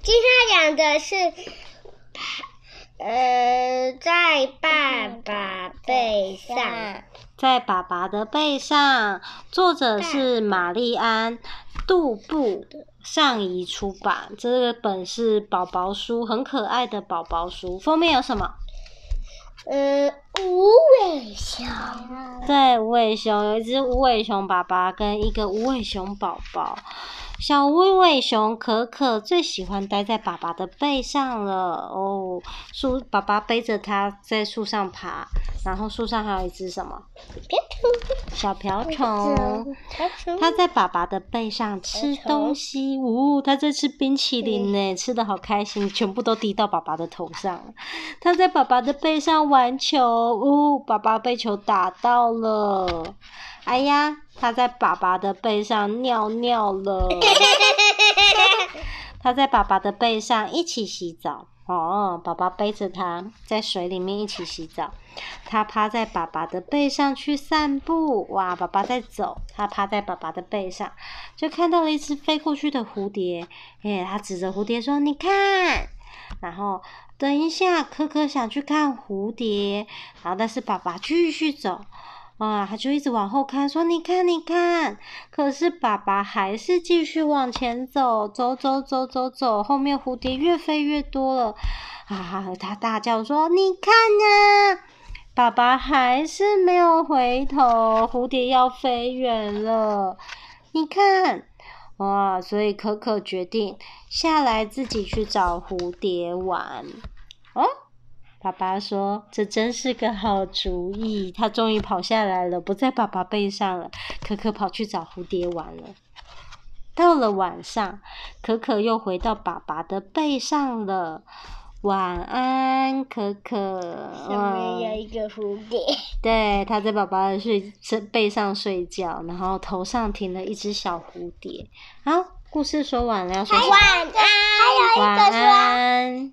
今天讲的是，呃，在爸爸背上，在爸爸的背上。作者是玛丽安·杜布，上谊出版。这个本是宝宝书，很可爱的宝宝书。封面有什么？呃，无尾熊。对，无尾熊有一只无尾熊爸爸跟一个无尾熊宝宝。小无尾熊可可最喜欢待在爸爸的背上了哦。树爸爸背着它在树上爬，然后树上还有一只什么？小瓢虫。它在爸爸的背上吃东西，呜、哦，它在吃冰淇淋呢，吃的好开心，全部都滴到爸爸的头上。它在爸爸的背上玩球，呜、哦，爸爸被球打到了。哎呀，他在爸爸的背上尿尿了。他在爸爸的背上一起洗澡。哦，爸爸背着他在水里面一起洗澡。他趴在爸爸的背上去散步。哇，爸爸在走，他趴在爸爸的背上，就看到了一只飞过去的蝴蝶。哎，他指着蝴蝶说：“你看。”然后等一下，可可想去看蝴蝶，然后但是爸爸继续走。啊，他就一直往后看，说：“你看，你看。”可是爸爸还是继续往前走，走走走走走。后面蝴蝶越飞越多了，啊！他大叫说：“你看啊！”爸爸还是没有回头，蝴蝶要飞远了。你看，哇！所以可可决定下来自己去找蝴蝶玩。哦。爸爸说：“这真是个好主意。”他终于跑下来了，不在爸爸背上了。可可跑去找蝴蝶玩了。到了晚上，可可又回到爸爸的背上了。晚安，可可。上面有一个蝴蝶。对，他在爸爸的睡背上睡觉，然后头上停了一只小蝴蝶。好，故事说完了，要说晚安。晚安。还有一个说。晚安。